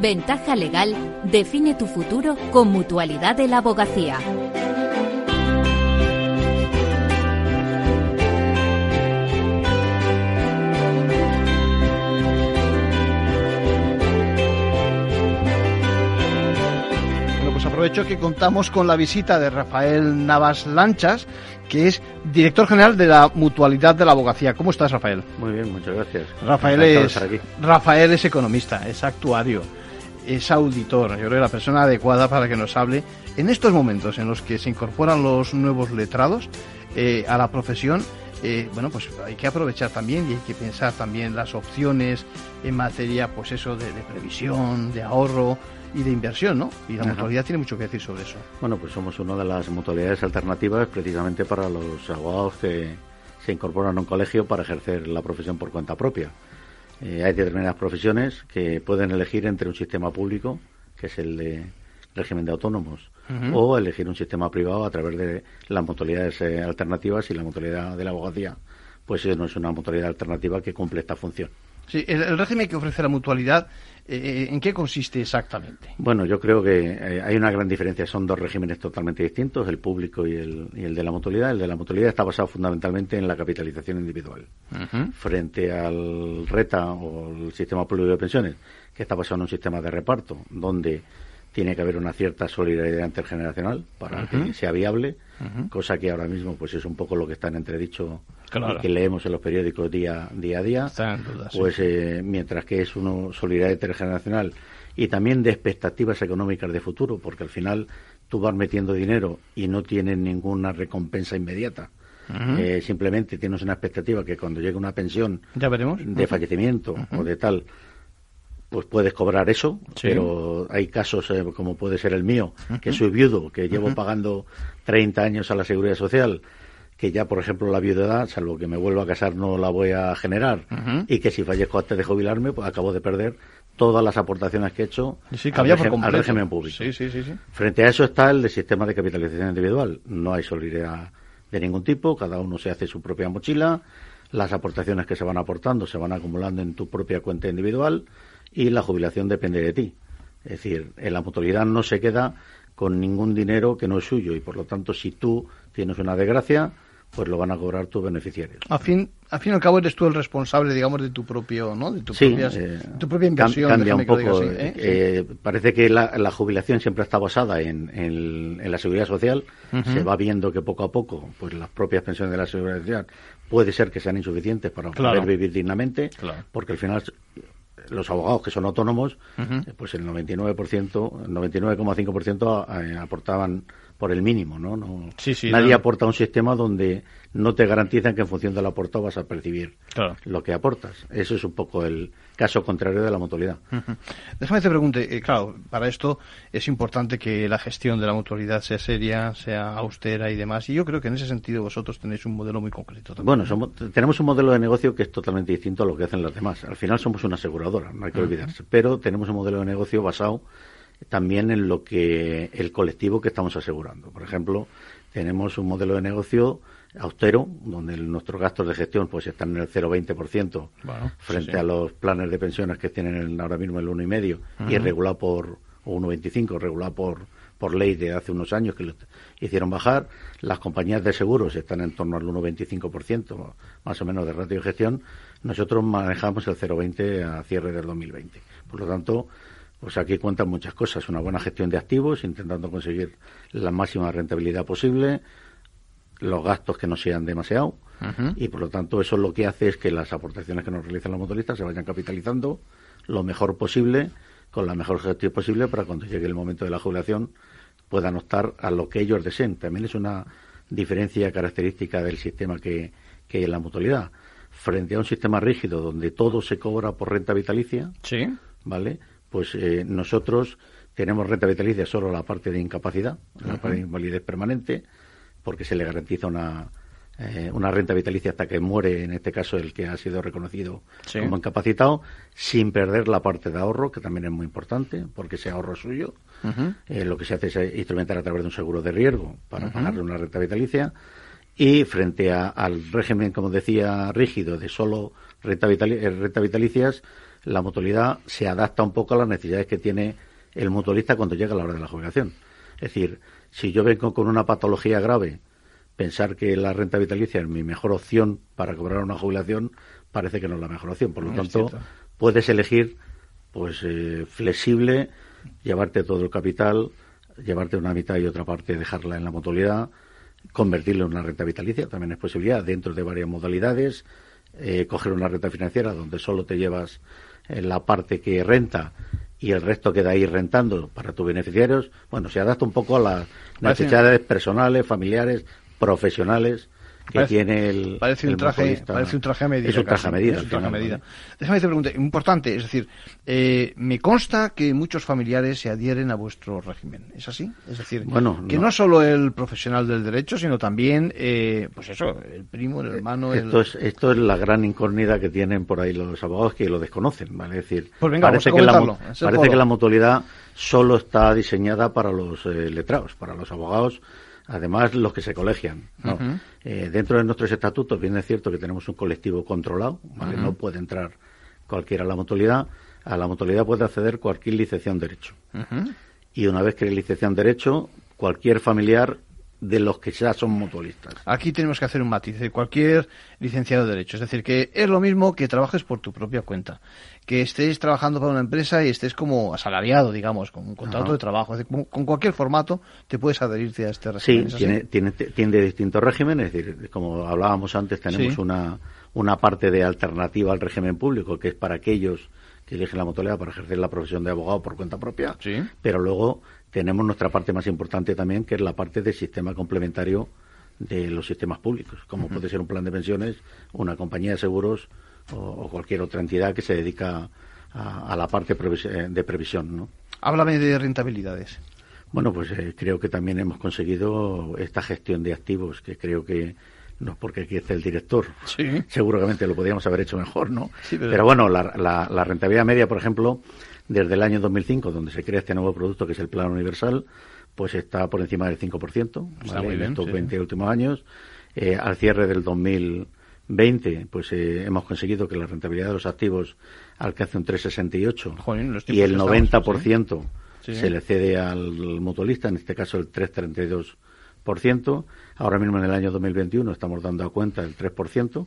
Ventaja legal define tu futuro con Mutualidad de la Abogacía. aprovecho que contamos con la visita de Rafael Navas Lanchas, que es director general de la Mutualidad de la Abogacía. ¿Cómo estás, Rafael? Muy bien, muchas gracias. Rafael es, Rafael es economista, es actuario, es auditor. Yo creo que la persona adecuada para que nos hable en estos momentos en los que se incorporan los nuevos letrados eh, a la profesión. Eh, bueno, pues hay que aprovechar también y hay que pensar también las opciones en materia, pues eso, de previsión, de ahorro, y de inversión, ¿no? Y la mutualidad tiene mucho que decir sobre eso. Bueno, pues somos una de las mutualidades alternativas precisamente para los abogados que se incorporan a un colegio para ejercer la profesión por cuenta propia. Eh, hay determinadas profesiones que pueden elegir entre un sistema público, que es el de régimen de autónomos, o elegir un sistema privado a través de las mutualidades eh, alternativas y la mutualidad de la abogacía, pues no es una mutualidad alternativa que cumple esta función. Sí, el, régimen que ofrece la mutualidad, eh, eh, ¿en qué consiste exactamente? Bueno, yo creo que eh, hay una gran diferencia. Son dos regímenes totalmente distintos, el público y el, y el de la mutualidad. El de la mutualidad está basado fundamentalmente en la capitalización individual, frente al RETA o el sistema público de pensiones, que está basado en un sistema de reparto, donde tiene que haber una cierta solidaridad intergeneracional para que sea viable, cosa que ahora mismo pues es un poco lo que está en entredicho y que leemos en los periódicos día, día a día. pues eh, mientras que es una solidaridad intergeneracional y también de expectativas económicas de futuro, porque al final tú vas metiendo dinero y no tienes ninguna recompensa inmediata. Eh, simplemente tienes una expectativa que cuando llegue una pensión de fallecimiento o de tal, pues puedes cobrar eso, pero hay casos eh, como puede ser el mío, que soy viudo, que llevo pagando 30 años a la seguridad social, que ya, por ejemplo, la viudedad, salvo que me vuelva a casar, no la voy a generar, y que si fallezco antes de jubilarme, pues acabo de perder todas las aportaciones que he hecho al, régimen público. Frente a eso está el sistema de capitalización individual. No hay solidaridad de ningún tipo, cada uno se hace su propia mochila, las aportaciones que se van aportando se van acumulando en tu propia cuenta individual y la jubilación depende de ti. Es decir, en la mutualidad no se queda con ningún dinero que no es suyo y por lo tanto si tú tienes una desgracia pues lo van a cobrar tus beneficiarios. A fin, a fin y al cabo eres tú el responsable, digamos, de tu propio, ¿no? De tu, propia, eh, tu propia inversión. Cambia un poco. ¿eh? Eh, parece que la, jubilación siempre está basada en, en, la seguridad social. Se va viendo que poco a poco, pues las propias pensiones de la seguridad social puede ser que sean insuficientes para poder vivir dignamente, porque al final los abogados que son autónomos, pues el 99%, 99,5% aportaban por el mínimo, ¿no? no nadie aporta un sistema donde no te garantizan que en función de lo aportado vas a percibir lo que aportas. Eso es un poco el caso contrario de la mutualidad. Déjame te pregunte, eh, claro, para esto es importante que la gestión de la mutualidad sea seria, sea austera y demás. Y yo creo que en ese sentido vosotros tenéis un modelo muy concreto. Bueno, tenemos un modelo de negocio que es totalmente distinto a lo que hacen los demás. Al final somos una aseguradora, no hay que olvidarse. Pero tenemos un modelo de negocio basado también en lo que el colectivo que estamos asegurando. Por ejemplo, tenemos un modelo de negocio austero, donde nuestros gastos de gestión pues están en el 0,20% frente a los planes de pensiones que tienen ahora mismo el 1,5% y regulado por, o 1,25%, regulado por, por ley de hace unos años que lo hicieron bajar. Las compañías de seguros están en torno al 1,25% más o menos de ratio de gestión. Nosotros manejamos el 0,20% a cierre del 2020. Por lo tanto, pues aquí cuentan muchas cosas, una buena gestión de activos, intentando conseguir la máxima rentabilidad posible, los gastos que no sean demasiado, y por lo tanto eso lo que hace es que las aportaciones que nos realizan los motoristas se vayan capitalizando lo mejor posible, con la mejor gestión posible, para cuando llegue el momento de la jubilación puedan optar a lo que ellos deseen. También es una diferencia característica del sistema que, que hay en la mutualidad. Frente a un sistema rígido donde todo se cobra por renta vitalicia, ¿Sí? ¿vale? Pues eh, nosotros tenemos renta vitalicia solo la parte de incapacidad, la parte de invalidez permanente, porque se le garantiza una, eh, una renta vitalicia hasta que muere, en este caso, el que ha sido reconocido como incapacitado, sin perder la parte de ahorro, que también es muy importante, porque ese ahorro es suyo. Eh, lo que se hace es instrumentar a través de un seguro de riesgo para pagarle una renta vitalicia. Y frente al régimen, como decía, rígido de solo renta, renta vitalicias, la mutualidad se adapta un poco a las necesidades que tiene el mutualista cuando llega la hora de la jubilación. Es decir, si yo vengo con una patología grave, pensar que la renta vitalicia es mi mejor opción para cobrar una jubilación parece que no es la mejor opción. Por lo tanto, puedes elegir pues eh, flexible, llevarte todo el capital, llevarte una mitad y otra parte, dejarla en la mutualidad, convertirlo en una renta vitalicia, también es posibilidad dentro de varias modalidades, eh, coger una renta financiera donde solo te llevas eh, la parte que renta y el resto queda ahí rentando para tus beneficiarios, bueno, se adapta un poco a las necesidades personales, familiares, profesionales que tiene el parece un traje parece un traje a medida es un traje a medida, déjame te pregunte importante es decir eh, me consta que muchos familiares se adhieren a vuestro régimen es así es decir bueno, que no. solo el profesional del derecho sino también eh, pues eso el primo el hermano esto es esto es la gran incógnita que tienen por ahí los abogados que lo desconocen vale es decir pues parece que la parece que la mutualidad solo está diseñada para los eh, letrados para los abogados además los que se colegian. Eh, dentro de nuestros estatutos, bien es cierto que tenemos un colectivo controlado, no puede entrar cualquiera a la mutualidad. A la mutualidad puede acceder cualquier licenciado en Derecho. Y una vez que licenciado en Derecho, cualquier familiar de los que ya son mutualistas. Aquí tenemos que hacer un matiz de cualquier licenciado de Derecho. Es decir, que es lo mismo que trabajes por tu propia cuenta. Que estés trabajando para una empresa y estés como asalariado, digamos, con un contrato de trabajo. con cualquier formato te puedes adherirte a este régimen. Sí, tiene, tiene, tiene, distintos regímenes. Es decir, como hablábamos antes, tenemos una, una parte de alternativa al régimen público, que es para aquellos que eligen la mutualidad para ejercer la profesión de abogado por cuenta propia. Sí. Pero luego tenemos nuestra parte más importante también, que es la parte del sistema complementario de los sistemas públicos, como puede ser un plan de pensiones, una compañía de seguros o, cualquier otra entidad que se dedica a, la parte de previsión. ¿no? Háblame de rentabilidades. Bueno, pues eh, creo que también hemos conseguido esta gestión de activos, que creo que no es porque aquí esté el director, sí. seguramente lo podríamos haber hecho mejor, ¿no? pero... bueno, la, la rentabilidad media, por ejemplo, desde el año 2005, donde se crea este nuevo producto que es el Plan Universal, pues está por encima del 5% en estos 20 últimos años. Eh, al cierre del 2020, pues eh, hemos conseguido que la rentabilidad de los activos alcance un 3,68 y el 90% se le cede al mutualista, en este caso el 3,32%. Ahora mismo en el año 2021 estamos dando a cuenta del 3%,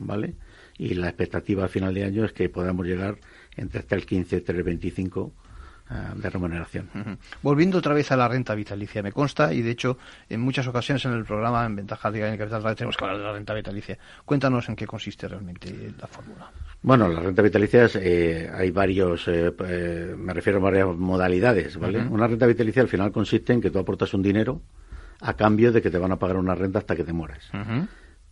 ¿vale? Y la expectativa a final de año es que podamos llegar entre hasta el 15 y el 25 de remuneración. Volviendo otra vez a la renta vitalicia, me consta, y de hecho en muchas ocasiones en el programa en Ventaja de Capital tenemos que hablar de la renta vitalicia. Cuéntanos en qué consiste realmente la fórmula. Bueno, la renta vitalicia eh, hay varios, eh, eh, me refiero a varias modalidades, ¿vale? Una renta vitalicia al final consiste en que tú aportas un dinero a cambio de que te van a pagar una renta hasta que te mueras.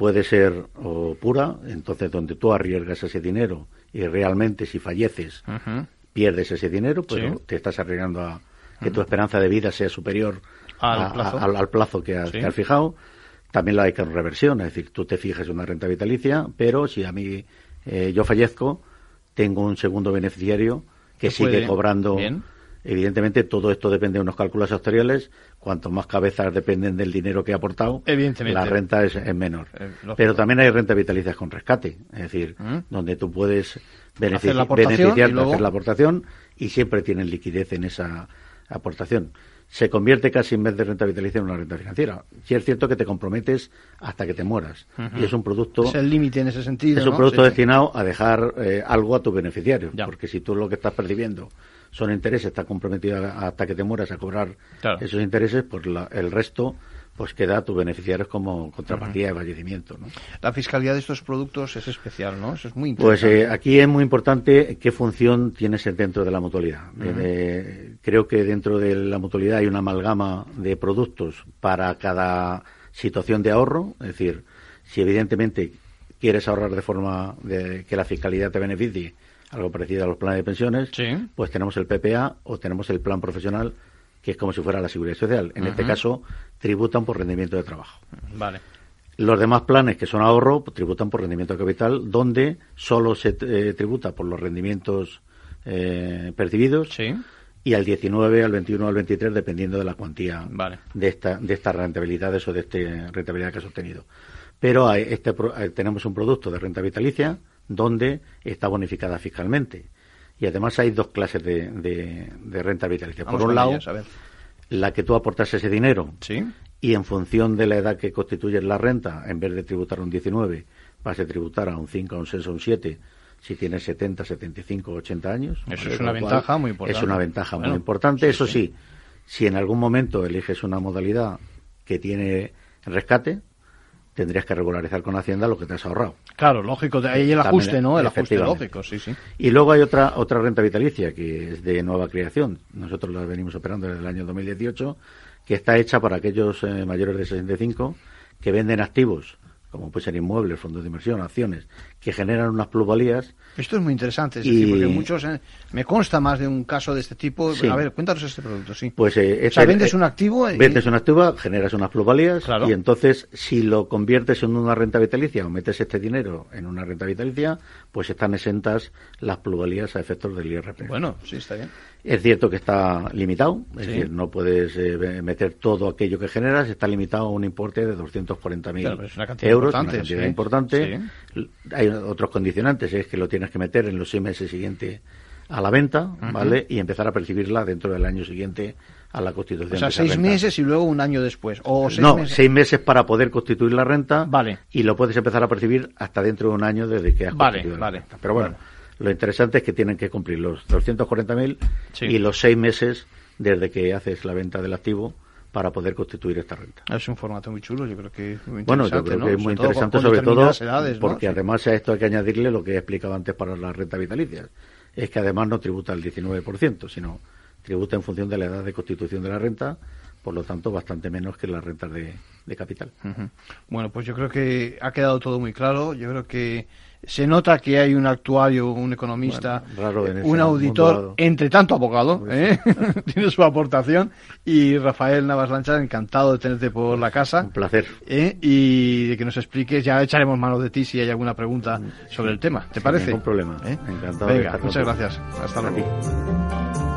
Puede ser o pura, entonces donde tú arriesgas ese dinero y realmente si falleces pierdes ese dinero, pero te estás arriesgando a que tu esperanza de vida sea superior al plazo, que, has, fijado. También la hay que reversión, es decir, tú te fijas una renta vitalicia, pero si a mí eh, yo fallezco, tengo un segundo beneficiario que sigue cobrando. Evidentemente, todo esto depende de unos cálculos actuariales. Cuanto más cabezas dependen del dinero que ha aportado, la renta es, menor. Eh, Pero también hay renta vitalicia con rescate, es decir, ¿Mm? donde tú puedes beneficiar, beneficiarte, hacer la aportación y siempre tienen liquidez en esa aportación. Se convierte casi en vez de renta vitalicia en una renta financiera. Si es cierto que te comprometes hasta que te mueras. Y es un producto. Es el límite en ese sentido. Es un producto destinado a dejar eh, algo a tu beneficiario. Porque si tú lo que estás percibiendo son intereses, estás comprometido hasta que te mueras a cobrar esos intereses, pues el resto pues queda a tus beneficiarios como contrapartida de fallecimiento. ¿no? La fiscalidad de estos productos es especial, ¿no? Eso es muy pues, importante. Pues aquí es muy importante qué función tienes dentro de la mutualidad. Eh, creo que dentro de la mutualidad hay una amalgama de productos para cada situación de ahorro, es decir, si evidentemente quieres ahorrar de forma de que la fiscalidad te beneficie, algo parecido a los planes de pensiones, pues tenemos el PPA o tenemos el plan profesional, que es como si fuera la seguridad social. En este caso, tributan por rendimiento de trabajo. Vale. Los demás planes que son ahorro pues, tributan por rendimiento de capital, donde solo se eh, tributa por los rendimientos eh, percibidos. Y al 19, al 21, al 23, dependiendo de la cuantía de, esta, de estas rentabilidades o de esta rentabilidad que has obtenido. Pero este, tenemos un producto de renta vitalicia donde está bonificada fiscalmente. Y además hay dos clases de, de, renta vitalicia. Por un lado, la que tú aportas ese dinero ¿Sí? y en función de la edad que constituye la renta, en vez de tributar un 19, vas a tributar a un 5, a un 6, a un 7 si tienes 70, 75, 80 años. Eso es una ventaja muy importante. Es una ventaja muy importante. Eso sí, si en algún momento eliges una modalidad que tiene rescate, tendrías que regularizar con Hacienda lo que te has ahorrado. Claro, lógico, ahí el ajuste, ¿no? El ajuste lógico, sí, sí. Y luego hay otra otra renta vitalicia que es de nueva creación. Nosotros la venimos operando desde el año 2018, que está hecha para aquellos eh, mayores de 65 que venden activos como pueden ser inmuebles, fondos de inversión, acciones, que generan unas plusvalías. Esto es muy interesante, es decir, porque muchos, eh, me consta más de un caso de este tipo. A ver, cuéntanos este producto, sí. Pues, eh, o sea, vendes un activo. Vendes un activo, generas unas plusvalías, y entonces, si lo conviertes en una renta vitalicia o metes este dinero en una renta vitalicia, pues están exentas las plusvalías a efectos del IRP. Bueno, sí, está bien. Es cierto que está limitado, es decir, no puedes eh, meter todo aquello que generas, está limitado a un importe de 240.000 claro, es una cantidad euros, importante, una cantidad importante. Hay otros condicionantes, es que lo tienes que meter en los seis meses siguientes a la venta, ¿vale? Y empezar a percibirla dentro del año siguiente a la constitución. O sea, seis meses y luego un año después. O seis no, seis meses para poder constituir la renta. Vale. Y lo puedes empezar a percibir hasta dentro de un año desde que has constituido la renta. Pero bueno. Lo interesante es que tienen que cumplir los 240.000 y los seis meses desde que haces la venta del activo para poder constituir esta renta. Es un formato muy chulo, yo creo que es muy Bueno, yo creo que es muy interesante sobre todo porque además a esto hay que añadirle lo que he explicado antes para la renta vitalicia. Es que además no tributa el 19%, sino tributa en función de la edad de constitución de la renta, por lo tanto bastante menos que las rentas de, capital. Bueno, pues yo creo que ha quedado todo muy claro. Yo creo que se nota que hay un actuario, un economista, un auditor, entre tanto abogado, ¿eh? tiene su aportación. Y Rafael Navas Lancha, encantado de tenerte por la casa. Un placer. ¿eh? Y de que nos expliques, ya echaremos mano de ti si hay alguna pregunta sobre el tema. ¿Te parece? Ningún problema. ¿Eh? Encantado. Venga, muchas gracias. Hasta luego.